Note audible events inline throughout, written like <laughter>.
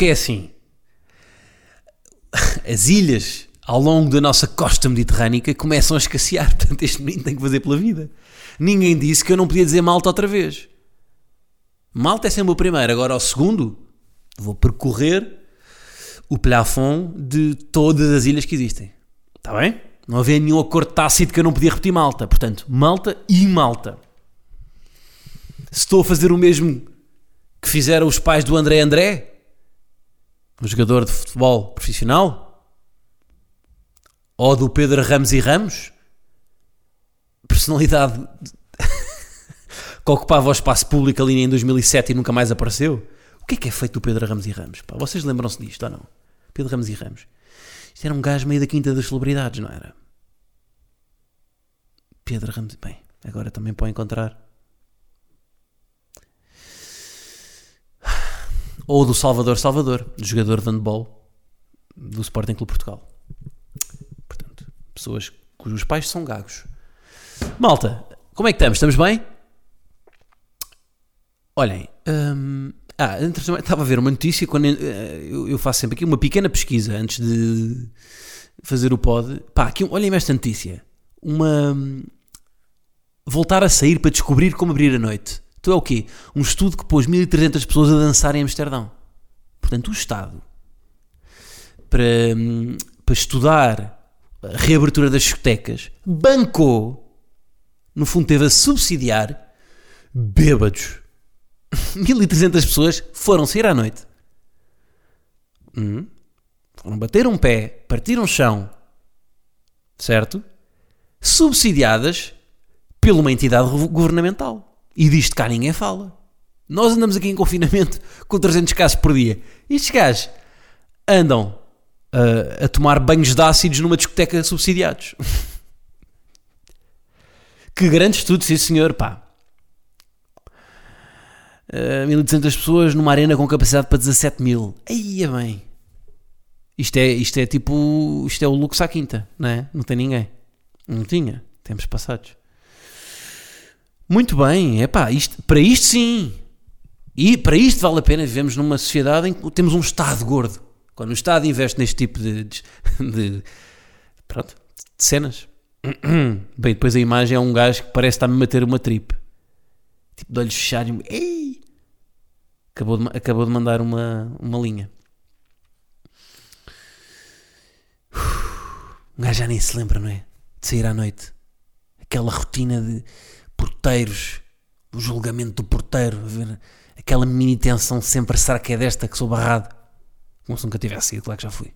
Porque é assim. As ilhas ao longo da nossa costa mediterrânica começam a escassear. <laughs> Portanto, este menino tem que fazer pela vida. Ninguém disse que eu não podia dizer malta outra vez. Malta é sempre o primeiro. Agora, o segundo, vou percorrer o plafond de todas as ilhas que existem. Está bem? Não havia nenhum acordo tácito que eu não podia repetir malta. Portanto, malta e malta. Se estou a fazer o mesmo que fizeram os pais do André André, um jogador de futebol profissional, ou do Pedro Ramos e Ramos, personalidade <laughs> que ocupava o espaço público ali em 2007 e nunca mais apareceu. O que é que é feito do Pedro Ramos e Ramos? Pá, vocês lembram-se disto ou não? Pedro Ramos e Ramos. Isto era um gajo meio da quinta das celebridades, não era? Pedro Ramos. Bem, agora também pode encontrar. Ou do Salvador Salvador, jogador de handball do Sporting Clube Portugal. Portanto, pessoas cujos pais são gagos. Malta, como é que estamos? Estamos bem? Olhem, hum, ah, estava a ver uma notícia quando eh, eu, eu faço sempre aqui uma pequena pesquisa antes de fazer o pod. Pá, aqui, olhem esta notícia. Uma. hum, Voltar a sair para descobrir como abrir a noite. Então é o quê? Um estudo que pôs 1300 pessoas a dançar em Amsterdão. Portanto, o Estado, para, hum, para estudar a reabertura das discotecas, bancou, no fundo teve a subsidiar, bêbados. <laughs> 1300 pessoas foram sair à noite. Hum. Foram bater um pé, partir um chão, certo? Subsidiadas por uma entidade governamental. E disto cá ninguém fala. Nós andamos aqui em confinamento <laughs> com 300 casos por dia. Estes gajos andam uh, a tomar banhos de ácidos numa discoteca subsidiados. <laughs> que grande estudo, sim senhor, pá. Uh, 1200 pessoas numa arena com capacidade para 17 mil. Aí é bem. Isto é, isto é tipo. Isto é o luxo à quinta, não é? Não tem ninguém. Não tinha. Tempos passados. Muito bem, é pá, para isto sim. E para isto vale a pena vivemos numa sociedade em que temos um Estado gordo. Quando o Estado investe neste tipo de, de, de pronto, de cenas. <clears throat> Bem, depois a imagem é um gajo que parece estar-me a bater uma trip. Tipo de olhos fechados. Ei! Acabou de, acabou de mandar uma, uma linha. Um gajo já nem se lembra, não é? De sair à noite. Aquela rotina de porteiros, o julgamento do porteiro, ver aquela mini tensão sempre, será que é desta que sou barrado? Como se nunca tivesse ido, claro que já fui.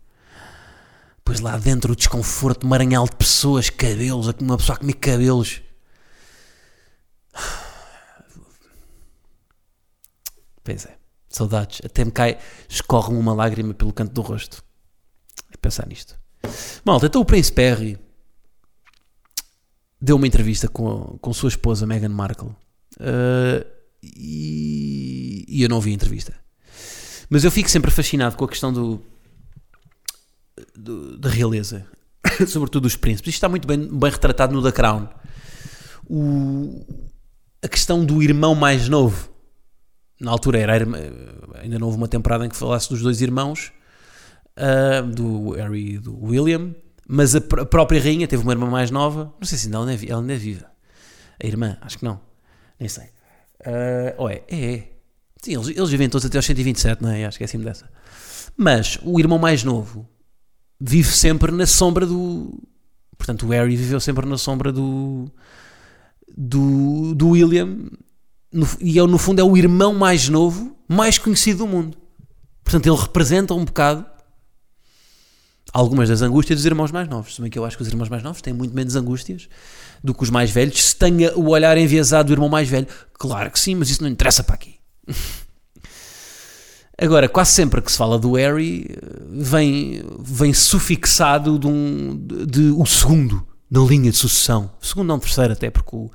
Pois lá dentro o desconforto, maranhal de pessoas, cabelos, uma pessoa a comer cabelos. Pois é, saudades. Até me cai, escorre-me uma lágrima pelo canto do rosto. É pensar nisto. Malta, então o Príncipe Harry deu uma entrevista com, com sua esposa Meghan Markle Uh, e, e eu não vi a entrevista. Mas eu fico sempre fascinado com a questão do, do- da realeza, <coughs> sobretudo dos príncipes. Isto está muito bem, bem retratado no The Crown. O- a questão do irmão mais novo. Na altura era ainda não houve uma temporada em que falasse dos dois irmãos, ah, do Harry e do William, mas a, pr- a própria rainha teve uma irmã mais nova. Não sei se ainda ela, ainda é ela ainda é viva. A irmã, acho que não. Nem sei. Ah, ou é? É, é. Sim, eles, eles vivem todos até aos 127, não é? Acho que é assim dessa. Mas o irmão mais novo vive sempre na sombra do. Portanto, o Harry viveu sempre na sombra do. do, do William. No- e ele, no fundo, é o irmão mais novo, mais conhecido do mundo. Portanto, ele representa um bocado algumas das angústias dos irmãos mais novos. Se bem que eu acho que os irmãos mais novos têm muito menos angústias do que os mais velhos, se tenha o olhar enviesado do irmão mais velho. Claro que sim, mas isso não interessa para aqui. <laughs> Agora, quase sempre que se fala do Harry, vem, vem sufixado de, um, de, de o segundo na linha de sucessão. Segundo não, terceiro até, porque o,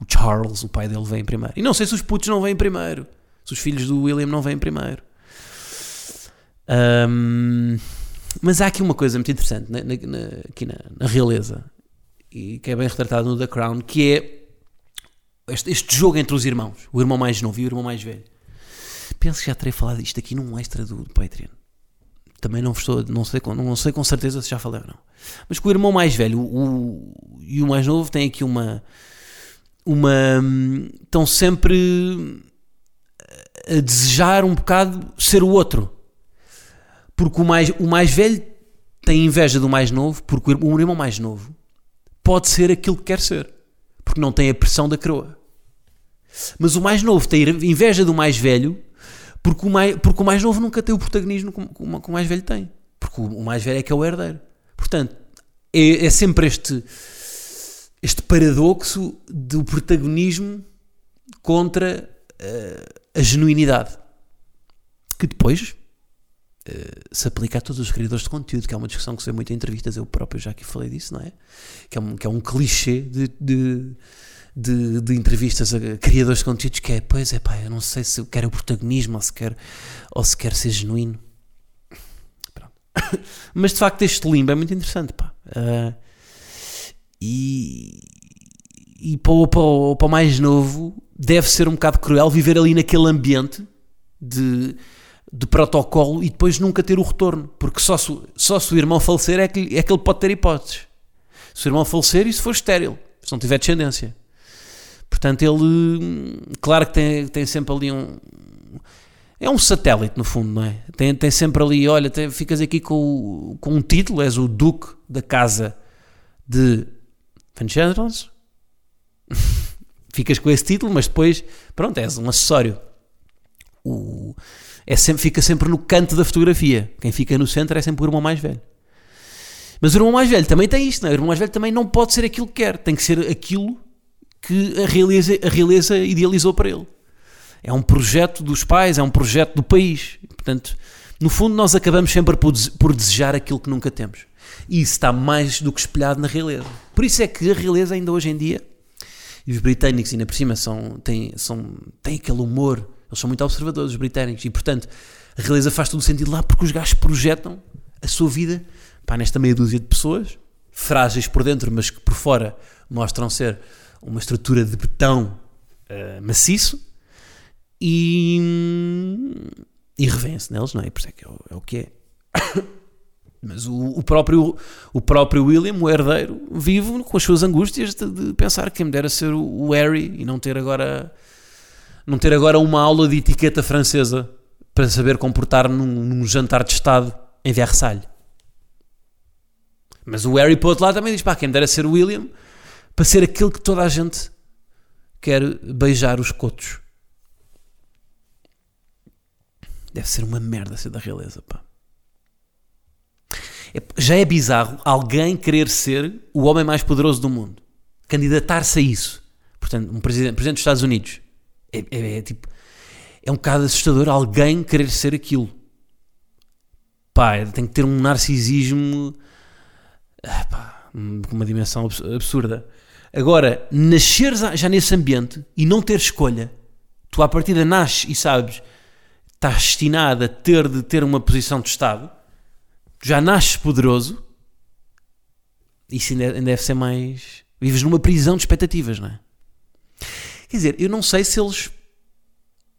o Charles, o pai dele, vem primeiro. E não sei se os putos não vêm primeiro. Se os filhos do William não vêm primeiro. Um, mas há aqui uma coisa muito interessante na, na, na, aqui na, realeza e que é bem retratado no The Crown, que é este, este, jogo entre os irmãos, o irmão mais novo e o irmão mais velho. Penso que já terei falado isto aqui num extra do, do Patreon. Também não estou, não sei, não sei com certeza se já falei ou não. Mas que o irmão mais velho o, o, e o mais novo têm aqui uma uma estão sempre a desejar um bocado ser o outro porque o mais, o mais velho tem inveja do mais novo, porque o irmão mais novo pode ser aquilo que quer ser, porque não tem a pressão da coroa. Mas o mais novo tem inveja do mais velho, porque o mais, porque o mais novo nunca tem o protagonismo que o, mais velho tem. Porque o, o mais velho é que é o herdeiro. Portanto, é, é sempre este, este paradoxo do protagonismo contra uh, a genuinidade. Que depois eh, se aplica a todos os criadores de conteúdo, que é uma discussão que se vê muito em entrevistas, eu próprio já aqui falei disso, não é? Que é um, que é um clichê de, de, de, de entrevistas a criadores de conteúdos que é, pois é pá, eu não sei se eu quero o protagonismo ou se quer, ou se quer ser genuíno. Pronto. <coughs> Mas de facto este limbo é muito interessante, pá. Uh, e, e para o, para, o, para o mais novo deve ser um bocado cruel viver ali naquele ambiente de de protocolo e depois nunca ter o retorno. Porque só se, só se o irmão falecer é que, é que ele pode ter hipóteses. Se o irmão falecer se for estéril, se não tiver descendência. Portanto, ele, claro que tem, tem sempre ali um. É um satélite, no fundo, não é? Tem, tem sempre ali, olha, tem, ficas aqui com, com um título, és o Duque da Casa de Van Chandrons. <laughs> ficas com esse título, mas depois, pronto, és um acessório. O, é sempre, fica sempre no canto da fotografia. Quem fica no centro é sempre o irmão mais velho. Mas o irmão mais velho também tem isto, não é? O irmão mais velho também não pode ser aquilo que quer, tem que ser aquilo que a realeza, a realeza idealizou para ele. É um projeto dos pais, é um projeto do país. Portanto, no fundo, nós acabamos sempre por, desejar aquilo que nunca temos. E isso está mais do que espelhado na realeza. Por isso é que a realeza, ainda hoje em dia, e os britânicos, ainda por cima, são, têm, são, têm aquele humor eles são muito observadores, os britânicos, e portanto a realeza faz todo o sentido lá porque os gajos projetam a sua vida pá, nesta meia dúzia de pessoas, frágeis por dentro, mas que por fora mostram ser uma estrutura de betão uh, maciço e, e revêem-se neles, não é? Por isso é que é o, é o que é. <coughs> Mas o, o, próprio, o próprio William, o herdeiro, vive com as suas angústias de, de pensar que me dera ser o Harry e não ter agora não ter agora uma aula de etiqueta francesa para saber comportar num, num jantar de Estado em Versalhes. Mas o Harry, outro lado, também diz: pá, quem me dera ser William para ser aquele que toda a gente quer beijar os cotos. Deve ser uma merda ser da realeza, pá. É, já é bizarro alguém querer ser o homem mais poderoso do mundo. Candidatar-se a isso. Portanto, um presidente, presidente dos Estados Unidos é, é, é, tipo. É um bocado assustador alguém querer ser aquilo. Pá, tem que ter um narcisismo. Ah, pá, com uma dimensão absurda. Agora, nascer já nesse ambiente e não ter escolha, tu à partida nasces e sabes, estás destinado a ter de ter uma posição de Estado, já nasces poderoso, isso ainda deve ser mais. Vives numa prisão de expectativas, não é? Quer dizer, eu não sei se eles.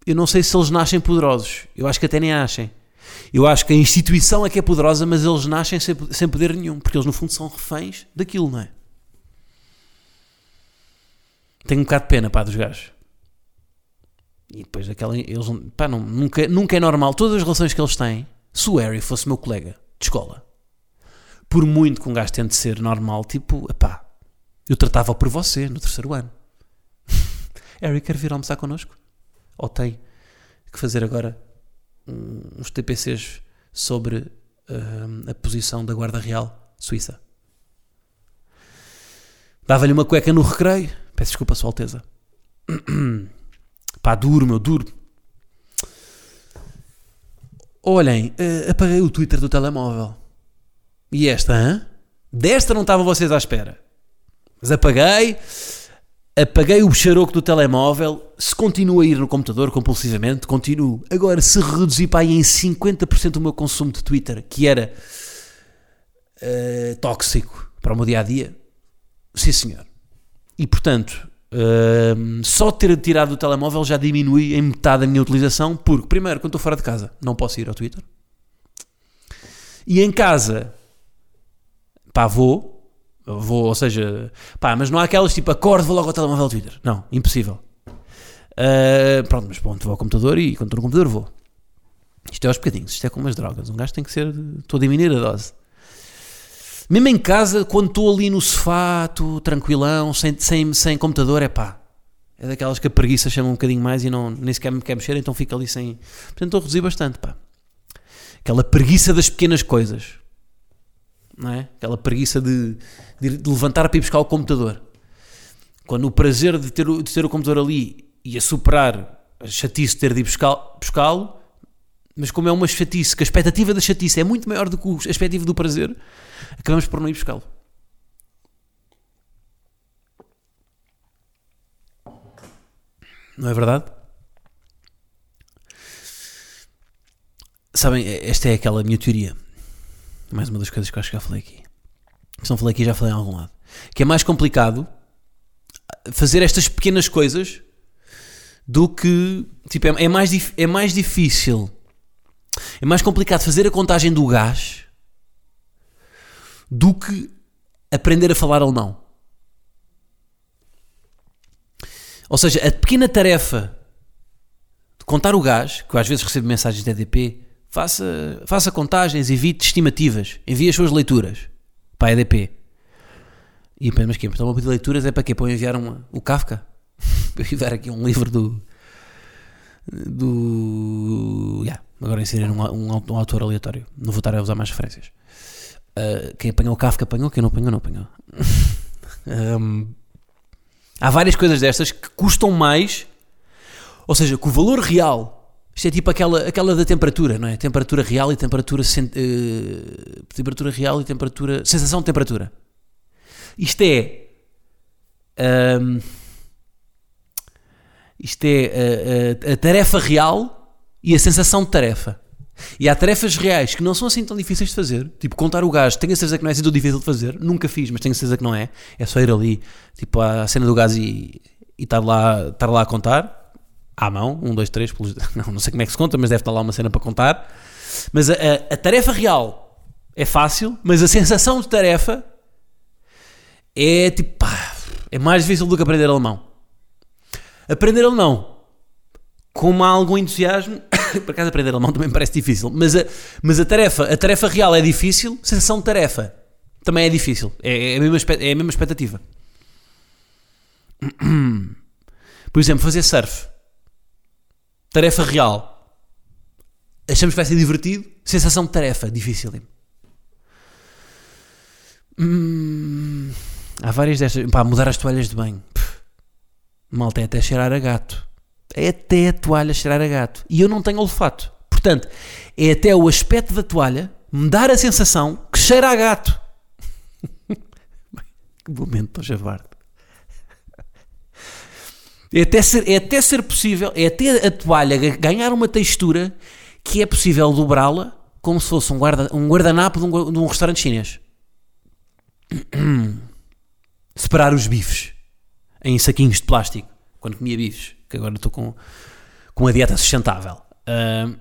Eu não sei se eles nascem poderosos. Eu acho que até nem achem. Eu acho que a instituição é que é poderosa, mas eles nascem sem, sem poder nenhum, porque eles no fundo são reféns daquilo, não é? Tenho um bocado de pena, pá, dos gajos. E depois daquela. Eles, pá, não, nunca, nunca é normal. Todas as relações que eles têm, se o Harry fosse meu colega de escola, por muito que um gajo tente ser normal, tipo, pá, eu tratava por você no terceiro ano. Harry, quer vir almoçar connosco? Ou tem que fazer agora uns TPCs sobre uh, a posição da Guarda Real Suíça? Dava-lhe uma cueca no recreio. Peço desculpa, Sua Alteza. <clears throat> Pá, duro, meu, duro. Olhem, eh, apaguei o Twitter do telemóvel. E esta, hã? Desta não estavam vocês à espera. Mas apaguei, apaguei o bicharoco do telemóvel. Se continuo a ir no computador compulsivamente, continuo. Agora, se reduzir para aí em 50% o meu consumo de Twitter, que era eh, tóxico para o meu dia a dia, sim senhor. E portanto, Ahm, só ter tirado o telemóvel já diminui em metade a minha utilização, porque, primeiro, quando estou fora de casa, não posso ir ao Twitter. E em casa, pá, vou, vou, ou seja, pá, mas não há aquelas tipo, acordo, vou logo ao telemóvel Twitter. Não, impossível. Ah, pronto, mas pronto, vou ao computador e quando estou no computador vou. Isto é aos bocadinhos, isto é como as drogas. Um gajo tem que ser, estou a diminuir a dose. Mesmo em casa, quando estou ali no sofá, estou tranquilão, sem, sem, sem computador, é pá. É daquelas que a preguiça chama um bocadinho mais e não, nem sequer me quer mexer, então fico ali sem. Portanto, estou a reduzir bastante, pá. Aquela preguiça das pequenas coisas. Não é? Aquela preguiça de, de, de levantar para ir buscar o computador. Quando o prazer de ter, de ter o computador ali ia superar a chatice de ter de ir buscá-lo, mas como é uma chatice, que a expectativa da chatice é muito maior do que a expectativa do prazer, acabamos por não ir buscá-lo. Não é verdade? Sabem, esta é aquela minha teoria. Mais uma das coisas que eu acho que já falei aqui. Se não falei aqui, já falei em algum lado. Que é mais complicado fazer estas pequenas coisas do que. Tipo, é, é mais, é mais difícil. É mais complicado fazer a contagem do gás do que aprender a falar alemão. Ou seja, a pequena tarefa de contar o gás, que eu às vezes recebo mensagens de EDP, faça, faça contagens, evite estimativas, envie as suas leituras para a EDP. E eu mas que Então, uma pedir leituras é para quê? Para enviar uma, o Kafka? <laughs> para enviar aqui um livro do. do. Yeah, agora inserir um, um, um autor aleatório. Não vou estar a usar mais referências. Uh, quem apanhou o Kafka apanhou, quem não apanhou, não apanhou. <laughs> Um, há várias coisas destas que custam mais, ou seja, que o valor real, isto é tipo aquela, aquela da temperatura, não é? Temperatura real e temperatura, eh, temperatura real e temperatura, sensação de temperatura. Isto é, ahm, isto é a, a- a tarefa real e a sensação de tarefa. E há tarefas reais que não são assim tão difíceis de fazer. Tipo, contar o gás, tenho a certeza que não é assim tão difícil de fazer. Nunca fiz, mas tenho a certeza que não é. É só ir ali, tipo, à cena do gás e, e estar, lá, estar lá a contar. À mão, um, dois, três. Pelos, <laughs> não, não sei como é que se conta, mas deve estar lá uma cena para contar. Mas a, a- a tarefa real é fácil, mas a sensação de tarefa é tipo, pá, é mais difícil do que aprender alemão. Aprender alemão com algum entusiasmo, <coughs> por acaso aprender alemão também parece difícil, mas a, mas a tarefa, a tarefa real é difícil, sensação de tarefa também é difícil, é, é a, mesma, é a mesma expectativa. <coughs> Por exemplo, fazer surf, tarefa real, achamos que vai ser divertido, sensação de tarefa, difícil. Hum, há várias destas, pá, mudar as toalhas de banho, Pff, malta, é até cheirar a gato é até a toalha cheirar a gato. E eu não tenho olfato. Portanto, é até o aspecto da toalha me dar a sensação que cheira a gato. <laughs> que momento para javarde. É até, ser, é até ser possível, é até a toalha ga- ganhar uma textura que é possível dobrá-la como se fosse um, guarda, um guardanapo de um, de um restaurante chinês. <clears throat> Separar os bifes em saquinhos de plástico quando comia bifes, que agora estou com, com uma dieta sustentável. Ahm,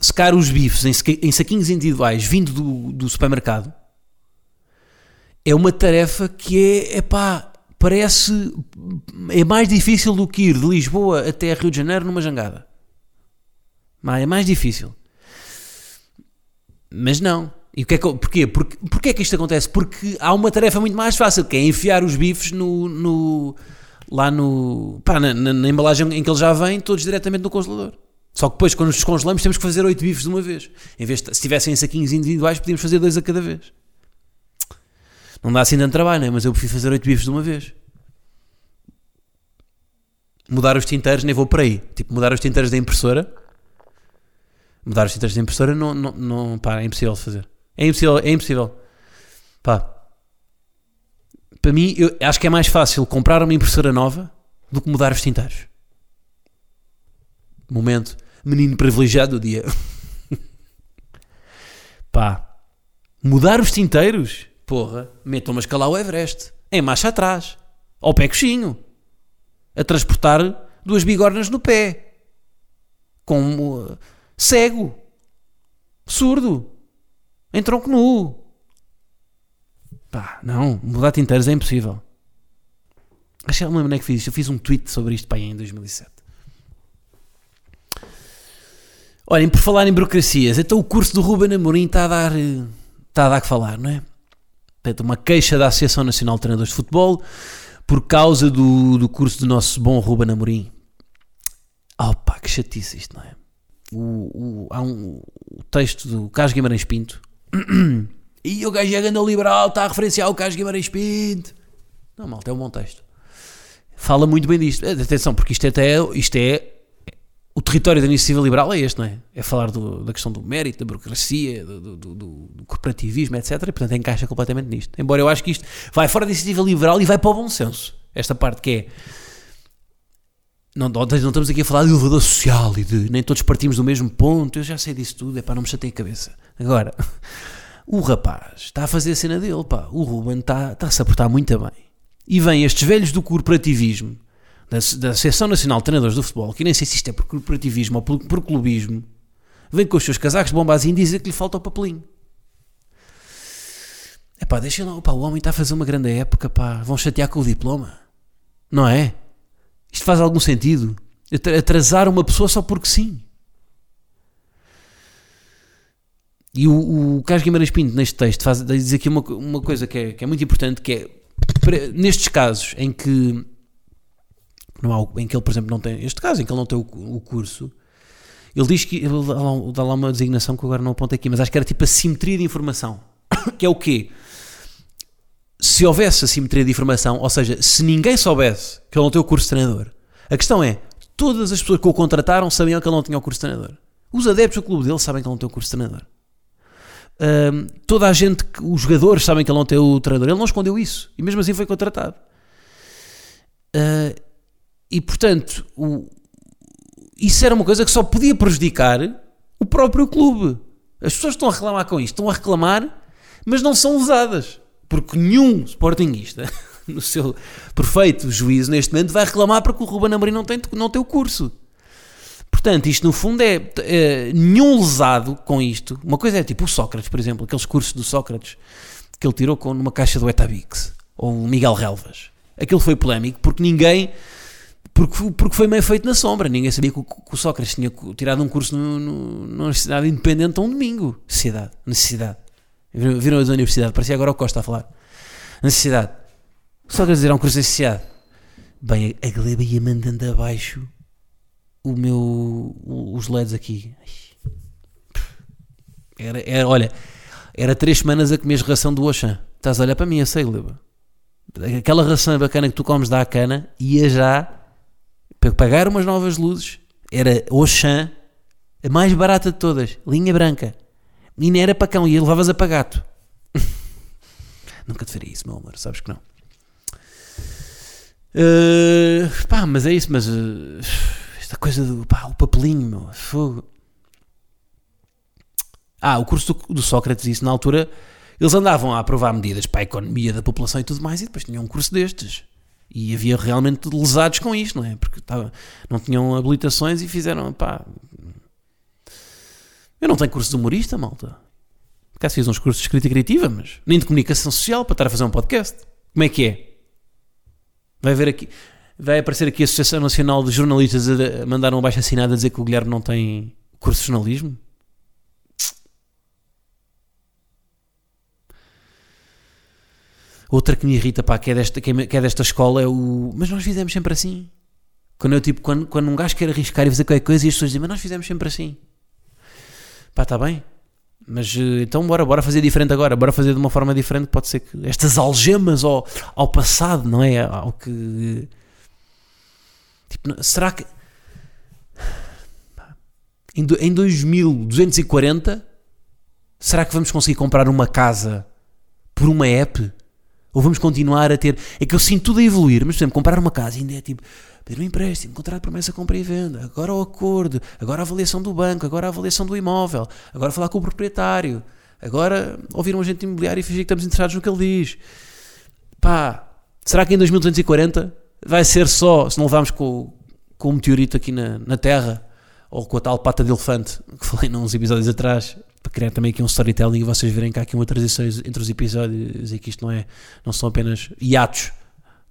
secar os bifes em, em saquinhos individuais vindo do, do supermercado é uma tarefa que é, epá, parece, é mais difícil do que ir de Lisboa até Rio de Janeiro numa jangada. Mas é mais difícil. Mas não. E o que é que, porquê? Porque, porquê é que isto acontece? Porque há uma tarefa muito mais fácil, que é enfiar os bifes no, no- lá no, pá, na, na- na embalagem em que eles já vêm, todos diretamente no congelador. Só que depois, quando os descongelamos, temos que fazer oito bifes de uma vez. Em vez de, se tivessem em saquinhos individuais, podíamos fazer dois a cada vez. Não dá assim tanto trabalho, né? mas eu prefiro fazer oito bifes de uma vez. Mudar os tinteiros, nem vou por aí. Tipo, mudar os tinteiros da impressora. Mudar os tinteiros da impressora não, não, não pá, é impossível de fazer. É impossível, é impossível. Pá. Para mim, eu acho que é mais fácil comprar uma impressora nova do que mudar os tinteiros. Momento. Menino privilegiado do dia. <laughs> Pá. Mudar os tinteiros? Porra. Metam-me a escalar o Everest. Em marcha atrás. Ao pé coxinho. A transportar duas bigornas no pé. Com uh, cego. Surdo. Em tronco nu. Pá, não. Mudar tinteiros é impossível. Acho que lembro é que fiz isto. Eu fiz um tweet sobre isto pá, em 2007. Olhem, por falar em burocracias, então o curso do Ruben Amorim está a dar, está a dar que falar, não é? Portanto, uma queixa da Associação Nacional de Treinadores de Futebol por causa do, do curso do nosso bom Ruben Amorim. Pá, que chatice isto, não é? O, o, há um o texto do Carlos Guimarães Pinto <clears throat> e o gajo é ganda liberal, está a referenciar o Carlos Guimarães Pinto. Não, malta, é um bom texto. Fala muito bem disto. Atenção, porque isto, até, isto é o território da iniciativa liberal é este, não é? É falar do, da questão do mérito, da burocracia, do, do, do, corporativismo, etc. E, portanto, encaixa completamente nisto. Embora eu acho que isto vai fora da iniciativa liberal e vai para o bom senso. Esta parte que é. Não, não, estamos aqui a falar de elevador social e de nem todos partimos do mesmo ponto. Eu já sei disso tudo, é para não me chatear a cabeça. Agora, <laughs> o rapaz está a fazer a cena dele, pá. O Ruben está, está-se a portar muito bem. E vem estes velhos do corporativismo da, da Associação Nacional de Treinadores do Futebol, que nem sei se isto é por corporativismo ou por, por clubismo, vem com os seus casacos de bombazinho e dizer que lhe falta o papelinho. É pá, deixa lá, pá, o homem está a fazer uma grande época, pá, vão chatear com o diploma. Não é? Isto faz algum sentido? Atrasar uma pessoa só porque sim. E o, o Carlos Guimarães Pinto, neste texto, faz, diz aqui uma, uma coisa que é, que é muito importante, que é, nestes casos em que não há, em que ele, por exemplo, não tem, este caso, em que ele não tem o, o curso, ele diz que, ele dá lá, dá lá uma designação que agora não aponto aqui, mas acho que era tipo a simetria de informação, <coughs> que é o quê? Se houvesse a simetria de informação, ou seja, se ninguém soubesse que ele não tem o curso de treinador, a questão é, todas as pessoas que o contrataram sabiam que ele não tinha o curso de treinador. Os adeptos do clube dele sabem que ele não tem o curso de treinador. Um, toda a gente, os jogadores sabem que ele não tem o treinador. Ele não escondeu isso. E mesmo assim foi contratado. Uh, e portanto, o, isso era uma coisa que só podia prejudicar o próprio clube. As pessoas estão a reclamar com isto, estão a reclamar, mas não são usadas. Porque nenhum sportinguista, <laughs> no seu perfeito juízo neste momento, vai reclamar porque o Ruben Amorim não tem, não tem o curso. Portanto, isto no fundo é, é, nenhum lesado com isto. Uma coisa é tipo o Sócrates, por exemplo, aqueles cursos do Sócrates que ele tirou com, numa caixa do Etabix, ou o Miguel Relvas. Aquilo foi polémico porque ninguém porque, porque foi meio feito na sombra. Ninguém sabia que o, que o Sócrates tinha tirado um curso numa universidade independente a um domingo. Necessidade. Necessidade. Viram, viram a universidade? Parecia agora o Costa a falar. Necessidade. Sócrates era um curso de necessidade. Bem, a, Gleba ia mandando abaixo o meu, os LEDs aqui. Era, era, olha, era três semanas a comer ração do Oxã. Estás a olhar para mim, eu sei, Gleba. Aquela ração bacana que tu comes da cana ia já para pagar umas novas luzes, era Oxã, a mais barata de todas, linha branca. E nem era para cão, e levavas a para gato. <laughs> Nunca te faria isso, meu amor, sabes que não. Uh, pá, mas é isso, mas uh, esta coisa do pá, o papelinho, meu, fogo. Ah, o curso do, do Sócrates, isso na altura, eles andavam a aprovar medidas para a economia da população e tudo mais, e depois tinham um curso destes. E havia realmente lesados com isto, não é? Porque tava, não tinham habilitações e fizeram, pá. Eu não tenho curso de humorista, malta. Caso fiz uns cursos de escrita criativa, mas nem de comunicação social para estar a fazer um podcast. Como é que é? Vai ver aqui, vai aparecer aqui a Associação Nacional de Jornalistas a mandar um baixo assinado a dizer que o Guilherme não tem curso de jornalismo? Outra que me irrita, pá, que é desta, que é, desta escola é o. Mas nós fizemos sempre assim. Quando eu, tipo, quando, quando um gajo quer arriscar e fazer qualquer coisa e as pessoas dizem, mas nós fizemos sempre assim. Pá, está bem. Mas eh, então bora, bora fazer diferente agora, bora fazer de uma forma diferente. Pode ser que estas algemas ao, ao passado, não é? Ao que. Tipo, será que. Em, em 2240, será que vamos conseguir comprar uma casa por uma app? Ou vamos continuar a ter. É que eu sinto tudo a evoluir, mas por exemplo, comprar uma casa ainda é tipo pedir um empréstimo, contrato de promessa, compra e venda, agora o acordo, agora a avaliação do banco, agora a avaliação do imóvel, agora falar com o proprietário, agora ouvir um agente imobiliário e fingir que estamos interessados no que ele diz. Pá, será que em 2240 vai ser só, se não levarmos com, com meteorito aqui na, na Terra, ou com a tal pata de elefante que falei <laughs> nos episódios atrás, para criar também aqui um storytelling e vocês verem que há aqui uma transição entre os episódios e que isto não, é, não são apenas hiatos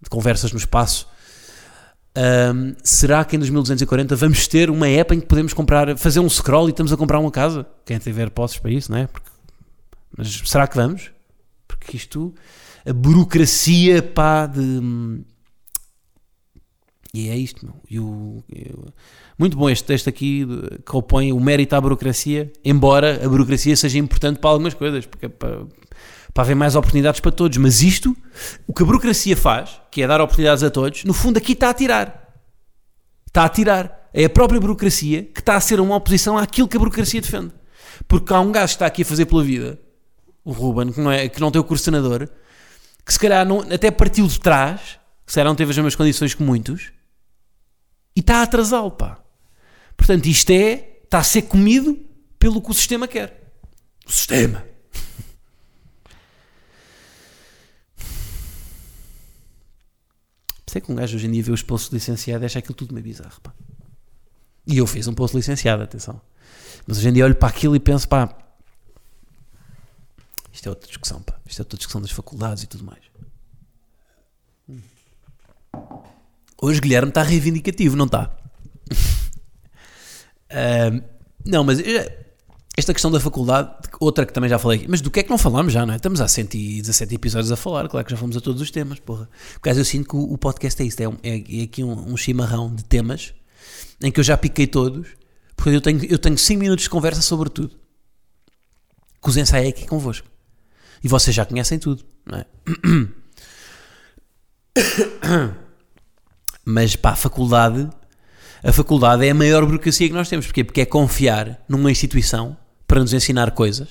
de conversas no espaço. Ahm, será que em 2240 vamos ter uma app em que podemos comprar, fazer um scroll e estamos a comprar uma casa? Quem tiver posses para isso, não é? Porque- mas será que vamos? Porque isto, a burocracia, pá, de. E é isto, meu. E o- muito bom este texto aqui que opõe o mérito à burocracia, embora a burocracia seja importante para algumas coisas, porque é para, para haver mais oportunidades para todos. Mas isto, o que a burocracia faz, que é dar oportunidades a todos, no fundo aqui está a tirar. Está a tirar. É a própria burocracia que está a ser uma oposição àquilo que a burocracia defende. Porque há um gajo que está aqui a fazer pela vida, o Ruben, que não, é, que não tem o curso senador, que se calhar não- até partiu de trás, se calhar não teve as mesmas condições que muitos, e está a atrasá-lo, pá. Portanto, isto é, está a ser comido pelo que o sistema quer. O sistema. Sei que um gajo hoje em dia vê os posts de licenciado e acha aquilo tudo meio bizarro, pá. E eu fiz um post de licenciado, atenção. Mas hoje em dia olho para aquilo e penso, pá, isto é outra discussão, pá. Isto é outra discussão das faculdades e tudo mais. Hoje Guilherme está reivindicativo, não está? Ahm, não, mas eh, esta questão da faculdade, outra que também já falei, mas do que é que não falamos já, não é? Estamos há 117 episódios a falar, claro que já fomos a todos os temas, porra. Por causa eu sinto que o, o podcast é isto, é, um- é- é aqui um, um chimarrão de temas em que eu já piquei todos, porque eu tenho, eu tenho 5 minutos de conversa sobre tudo. Os ensaiei aqui convosco. E vocês já conhecem tudo, não é? Mas pá, a faculdade, a faculdade é a maior burocracia que nós temos. Porquê? Porque é confiar numa instituição para nos ensinar coisas,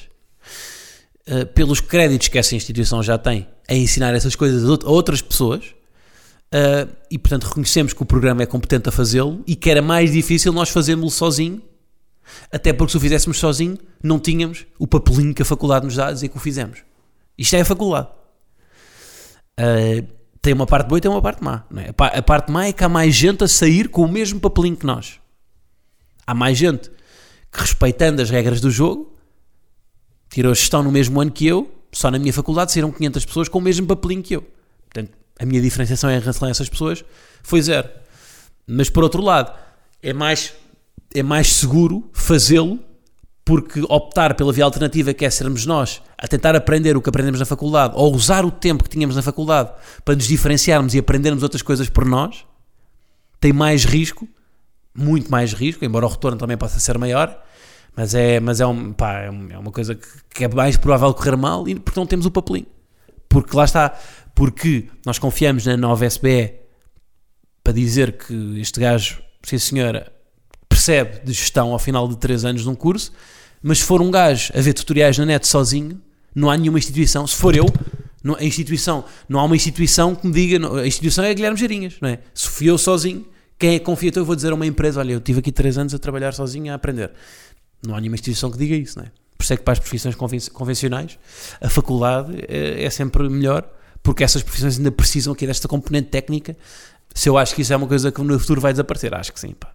eh, pelos créditos que essa instituição já tem a ensinar essas coisas a out- a outras pessoas, eh, e portanto reconhecemos que o programa é competente a fazê-lo e que era mais difícil nós fazermos-lo sozinho, até porque se o fizéssemos sozinho, não tínhamos o papelinho que a faculdade nos dá a dizer que o fizemos. Isto é a faculdade. Uh, tem uma parte boa e tem uma parte má. é? A, pa- a parte má é que há mais gente a sair com o mesmo papelinho que nós. Há mais gente que, respeitando as regras do jogo, tirou gestão no mesmo ano que eu. Só na minha faculdade saíram 500 pessoas com o mesmo papelinho que eu. Portanto, a minha diferenciação em relação a essas pessoas foi zero. Mas por outro lado, é mais, é mais seguro fazê-lo porque optar pela via alternativa que é sermos nós a tentar aprender o que aprendemos na faculdade ou usar o tempo que tínhamos na faculdade para nos diferenciarmos e aprendermos outras coisas por nós, tem mais risco, muito mais risco, embora o retorno também possa ser maior, mas é, mas é, um, pá, é é uma coisa que, é mais provável correr mal porque não temos o papelinho. Porque lá está, porque nós confiamos na nova SBE para dizer que este gajo, sim senhora, percebe de gestão ao final de 3 anos de um curso, mas se for um gajo a ver tutoriais na net sozinho, não há nenhuma instituição. Se for eu, não, a instituição, não há uma instituição que me diga, não, a instituição é Guilherme Geirinhas, não é? Se fui eu sozinho, quem é que confia? Então eu vou dizer a uma empresa: olha, eu tive aqui 3 anos a trabalhar sozinho a aprender. Não há nenhuma instituição que diga isso, não é? Por isso é que para as profissões conven- convencionais, a faculdade é, é sempre melhor, porque essas profissões ainda precisam aqui desta componente técnica. Se eu acho que isso é uma coisa que no futuro vai desaparecer, acho que sim, pá.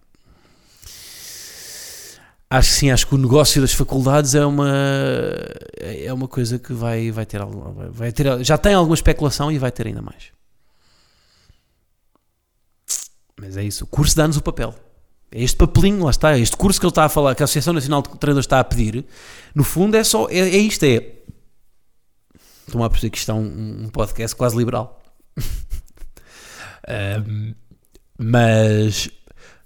Acho que sim, acho que o negócio das faculdades é uma é uma coisa que vai, vai ter vai- ter já tem alguma especulação e vai ter ainda mais. Mas é isso, o curso dá-nos o papel. É este papelinho, lá está, este curso que ele está a falar, que a Associação Nacional de Treinadores está a pedir, no fundo é só, é, é isto, é Estão a perceber que isto é um, um podcast quase liberal. <laughs> Ahm, mas,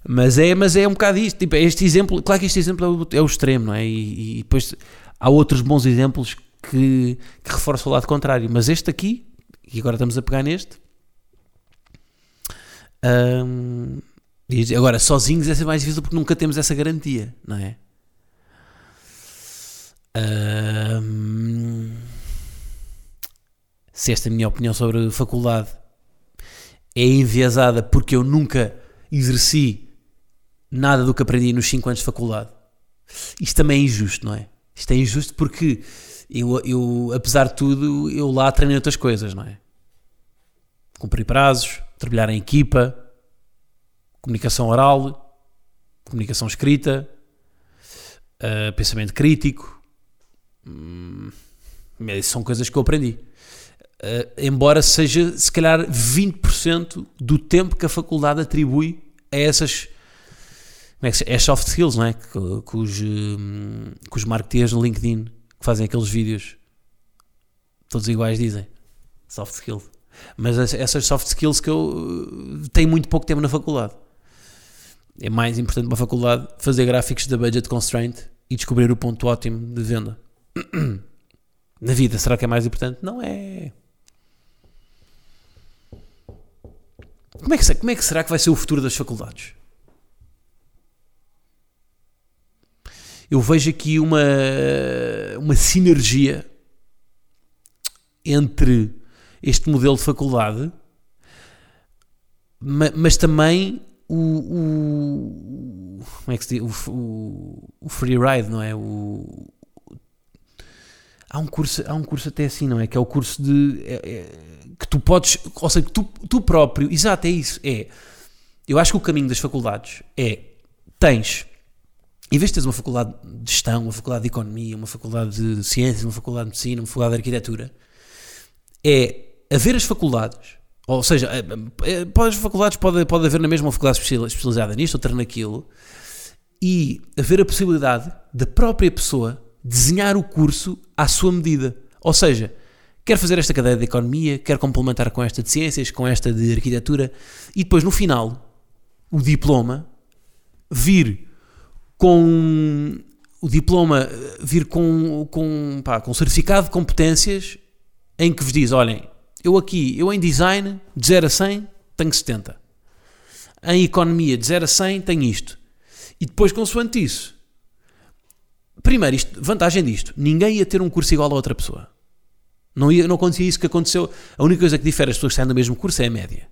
mas, é, mas é um bocado isto. Tipo, este exemplo, claro que este exemplo é o, é o extremo, não é? E, e depois há outros bons exemplos que, que reforçam o lado contrário. Mas este aqui, e agora estamos a pegar neste. e agora, sozinhos é ser mais difícil porque nunca temos essa garantia, não é? Ahm, se esta minha opinião sobre faculdade é enviesada porque eu nunca exerci nada do que aprendi nos 5 anos de faculdade. Isto também é injusto, não é? Isto é injusto porque eu, eu, apesar de tudo, eu lá treinei outras coisas, não é? Cumprir prazos, trabalhar em equipa, comunicação oral, comunicação escrita, uh, pensamento crítico. Hum, são coisas que eu aprendi. Uh, embora seja, se calhar, 20% do tempo que a faculdade atribui a essas é que é soft skills, não é? Que, os, hum, que os marketeers no LinkedIn que fazem aqueles vídeos todos iguais dizem soft skills. Mas essas soft skills que eu tenho muito pouco tempo na faculdade. É mais importante para faculdade fazer gráficos da budget constraint e descobrir o ponto ótimo de venda. <clears throat> Na vida, será que é mais importante? Não é. Como é que, como é que será que vai ser o futuro das faculdades? Eu vejo aqui uma, uma sinergia entre este modelo de faculdade, mas também o, o como é que se diz? O, o, free ride, não é? O, há um curso, há um curso até assim, não é? Que é o curso de é, é, que tu podes, ou seja, que tu, tu próprio, exato, é isso, é. Eu acho que o caminho das faculdades é tens em vez de teres uma faculdade de gestão, uma faculdade de economia, uma faculdade de ciências, uma faculdade de medicina, uma faculdade de arquitetura, é haver as faculdades, ou seja, é, é, as faculdades pode, pode haver na mesma faculdade especializada nisto, outra naquilo, e haver a possibilidade da própria pessoa desenhar o curso à sua medida. Ou seja, quer fazer esta cadeira de economia, quer complementar com esta de ciências, com esta de arquitetura, e depois no final, o diploma vir com o diploma vir com, com, pá, com certificado de competências em que vos diz: olhem, eu aqui, eu em design, de 0 a 100, tenho 70. Em economia, de 0 a 100, tenho isto. E depois, consoante isso, primeiro, isto, vantagem disto: ninguém ia ter um curso igual a outra pessoa. Não, ia, não acontecia isso que aconteceu. A única coisa que difere as pessoas que saem do mesmo curso é a média.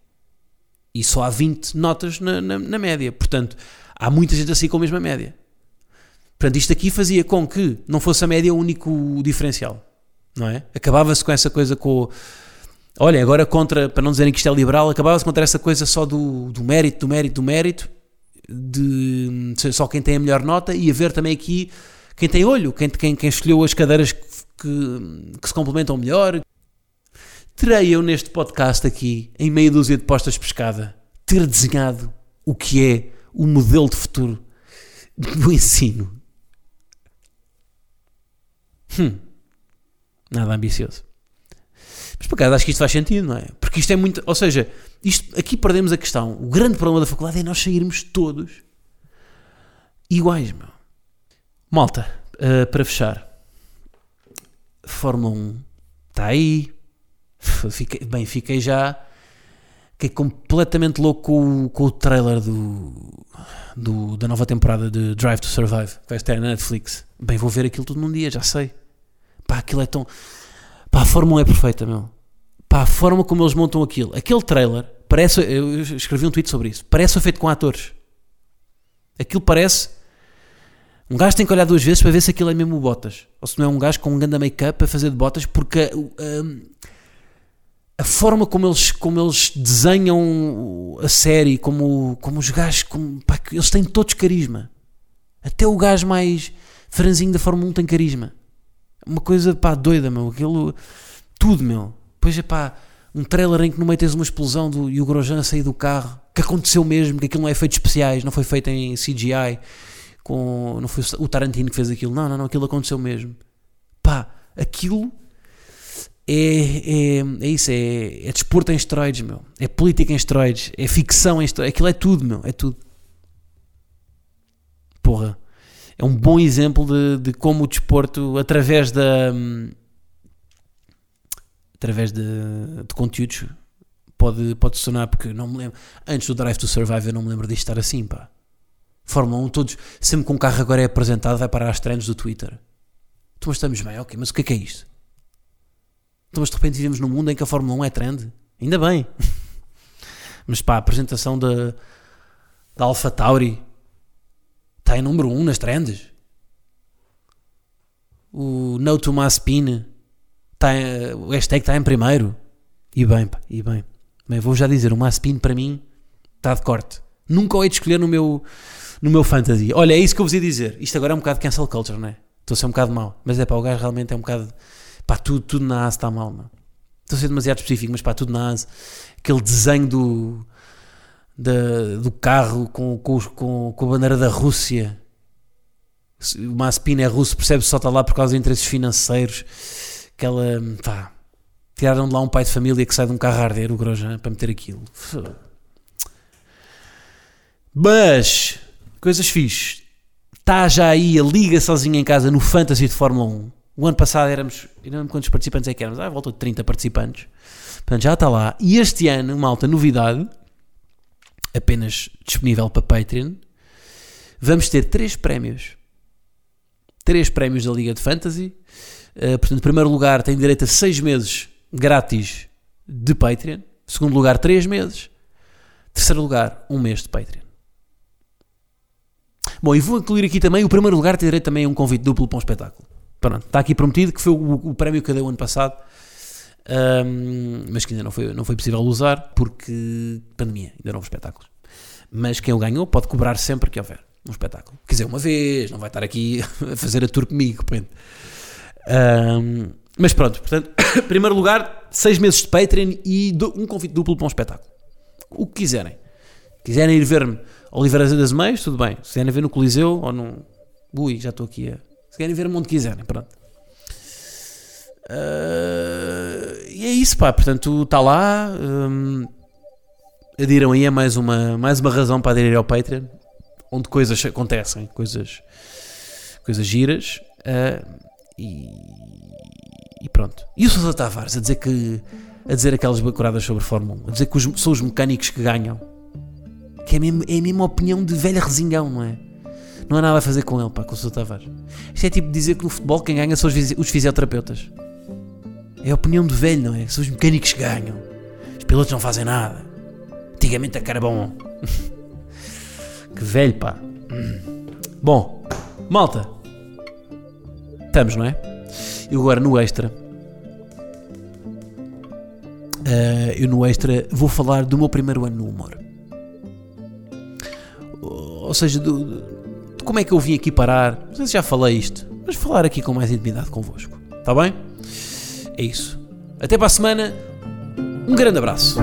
E só há 20 notas na, na, na média. Portanto, há muita gente assim com a mesma média. Portanto, isto aqui fazia com que não fosse a média o único diferencial, não é? Acabava-se com essa coisa com. Olha, agora contra, para não dizerem que isto é liberal, acabava-se contra essa coisa só do, do mérito, do mérito, do mérito, de só quem tem a melhor nota e haver também aqui quem tem olho, quem, quem, quem escolheu as cadeiras que, que, se complementam melhor. Terei eu neste podcast aqui, em meia dúzia de postas de pescada, ter desenhado o que é o modelo de futuro do ensino Hum, nada ambicioso. Mas por acaso acho que isto faz sentido, não é? Porque isto é muito. Ou seja, isto, aqui perdemos a questão. O grande problema da faculdade é nós sairmos todos iguais, meu. Malta, uh, para fechar, Fórmula 1 está aí. <laughs> Fiquei, bem, fiquei já. Fiquei completamente louco com, com o trailer do, do, da nova temporada de Drive to Survive, que vai estar na Netflix. Bem, vou ver aquilo tudo num dia, já sei. Pá, aquilo é tão. Pá, a Fórmula 1 é perfeita, meu. Pá, a forma como eles montam aquilo. Aquele trailer, parece. Eu escrevi um tweet sobre isso. Parece feito com atores. Aquilo parece. Um gajo tem que olhar duas vezes para ver se aquilo é mesmo botas. Ou se não é um gajo com um grande make-up a fazer de botas, porque. Um, a forma como eles, como eles desenham a série, como, como os gajos, como, pá, eles têm todos carisma. Até o gajo mais franzinho da Fórmula 1 tem carisma. Uma coisa, pá, doida, meu. Aquilo, tudo, meu. Depois, é pá, um trailer em que no meio tens uma explosão do, e o Grosjean a sair do carro, que aconteceu mesmo, que aquilo não é feito especiais, não foi feito em CGI, com, não foi o Tarantino que fez aquilo. Não, não, não, aquilo aconteceu mesmo. Pá, aquilo é, é, é isso, é, é desporto em esteroides, meu. É política em esteroides, é ficção em esteroides, aquilo é tudo, meu, é tudo. Porra. É um bom exemplo de, de como o desporto, através da. através de, de conteúdos, pode, pode se porque não me lembro. Antes do Drive to Survive, eu não me lembro disto estar assim, pá. Fórmula 1, todos, sempre que um carro agora é apresentado, vai parar as trends do Twitter. Então, mas estamos bem, ok, mas o que é que é isto? Então, mas de repente vivemos num mundo em que a Fórmula 1 é trend. Ainda bem. <laughs> mas pá, a apresentação da, da Alpha Tauri está em número 1 nas trends. O No to Maspin está em, o hashtag está em primeiro. E bem, e bem. Vou já dizer, o Maspin para mim está de corte. Nunca o hei de escolher no meu, no meu fantasy. Olha, é isso que eu vos ia dizer. Isto agora é um bocado cancel culture, não é? Estou a ser um bocado mau. Mas é pá, o gajo realmente é um bocado. Pá, tudo, tudo na AS está mal, não. Estou a ser demasiado específico, mas pá, tudo na AS. Aquele desenho do. Da, do carro com, com, com, com a bandeira da Rússia. O Maspin é russo, percebe só está lá por causa de interesses financeiros. Aquela. pá. Tiraram de lá um pai de família que sai de um carro a arder, o Grosjean, para meter aquilo. Mas, coisas fixes. Está já aí a liga sozinha em casa no Fantasy de Fórmula 1. O ano passado éramos, não lembro quantos participantes é que éramos, ah, volta de 30 participantes. Portanto, já está lá. E este ano, uma alta novidade, apenas disponível para Patreon, vamos ter três prémios. Três prémios da Liga de Fantasy. Uh, portanto, em primeiro lugar, tem direito a seis meses grátis de Patreon. Segundo lugar, três meses. Terceiro lugar, um mês de Patreon. Bom, e vou incluir aqui também o primeiro lugar, tem direito também a um convite duplo para um espetáculo. Pronto, está aqui prometido que foi o, o prémio que eu dei o ano passado, um, mas que ainda não foi, não foi possível usar porque pandemia, ainda não houve espetáculos. Mas quem o ganhou pode cobrar sempre que houver um espetáculo. Quer dizer, uma vez, não vai estar aqui <laughs> a fazer a tour comigo. Um, mas pronto, portanto, <coughs> primeiro lugar, seis meses de Patreon e um convite duplo para um espetáculo. O que quiserem. Quiserem ir ver-me Oliveira das Meias, tudo bem. Se querem ver no Coliseu ou num. Ui, já estou aqui a. Se querem ver onde quiserem, pronto. Uh, e é isso, pá. Portanto, está lá. Um, adiram aí a mais uma, mais uma razão para aderir ao Patreon, onde coisas acontecem, coisas, coisas giras. Uh, e, e, pronto. E o Sousa Tavares a dizer que. a dizer aquelas bacuradas sobre Fórmula 1, a dizer que os, são os mecânicos que ganham que é, mesmo, é a mesma opinião de velha resingão, não é? Não há nada a fazer com ele, pá, com o Sousa Tavares. Isto é tipo dizer que no futebol quem ganha são os, os fisioterapeutas. É a opinião de velho, não é? São os mecânicos que ganham. Os pilotos não fazem nada. Antigamente a bom. <laughs> que velho, pá. Bom, malta. Estamos, não é? E agora no extra. Uh, eu no extra vou falar do meu primeiro ano no humor ou seja, do, de como é que eu vim aqui parar. Não sei se já falei isto, mas falar aqui com mais intimidade convosco. Está bem? É isso. Até para a semana. Um grande abraço.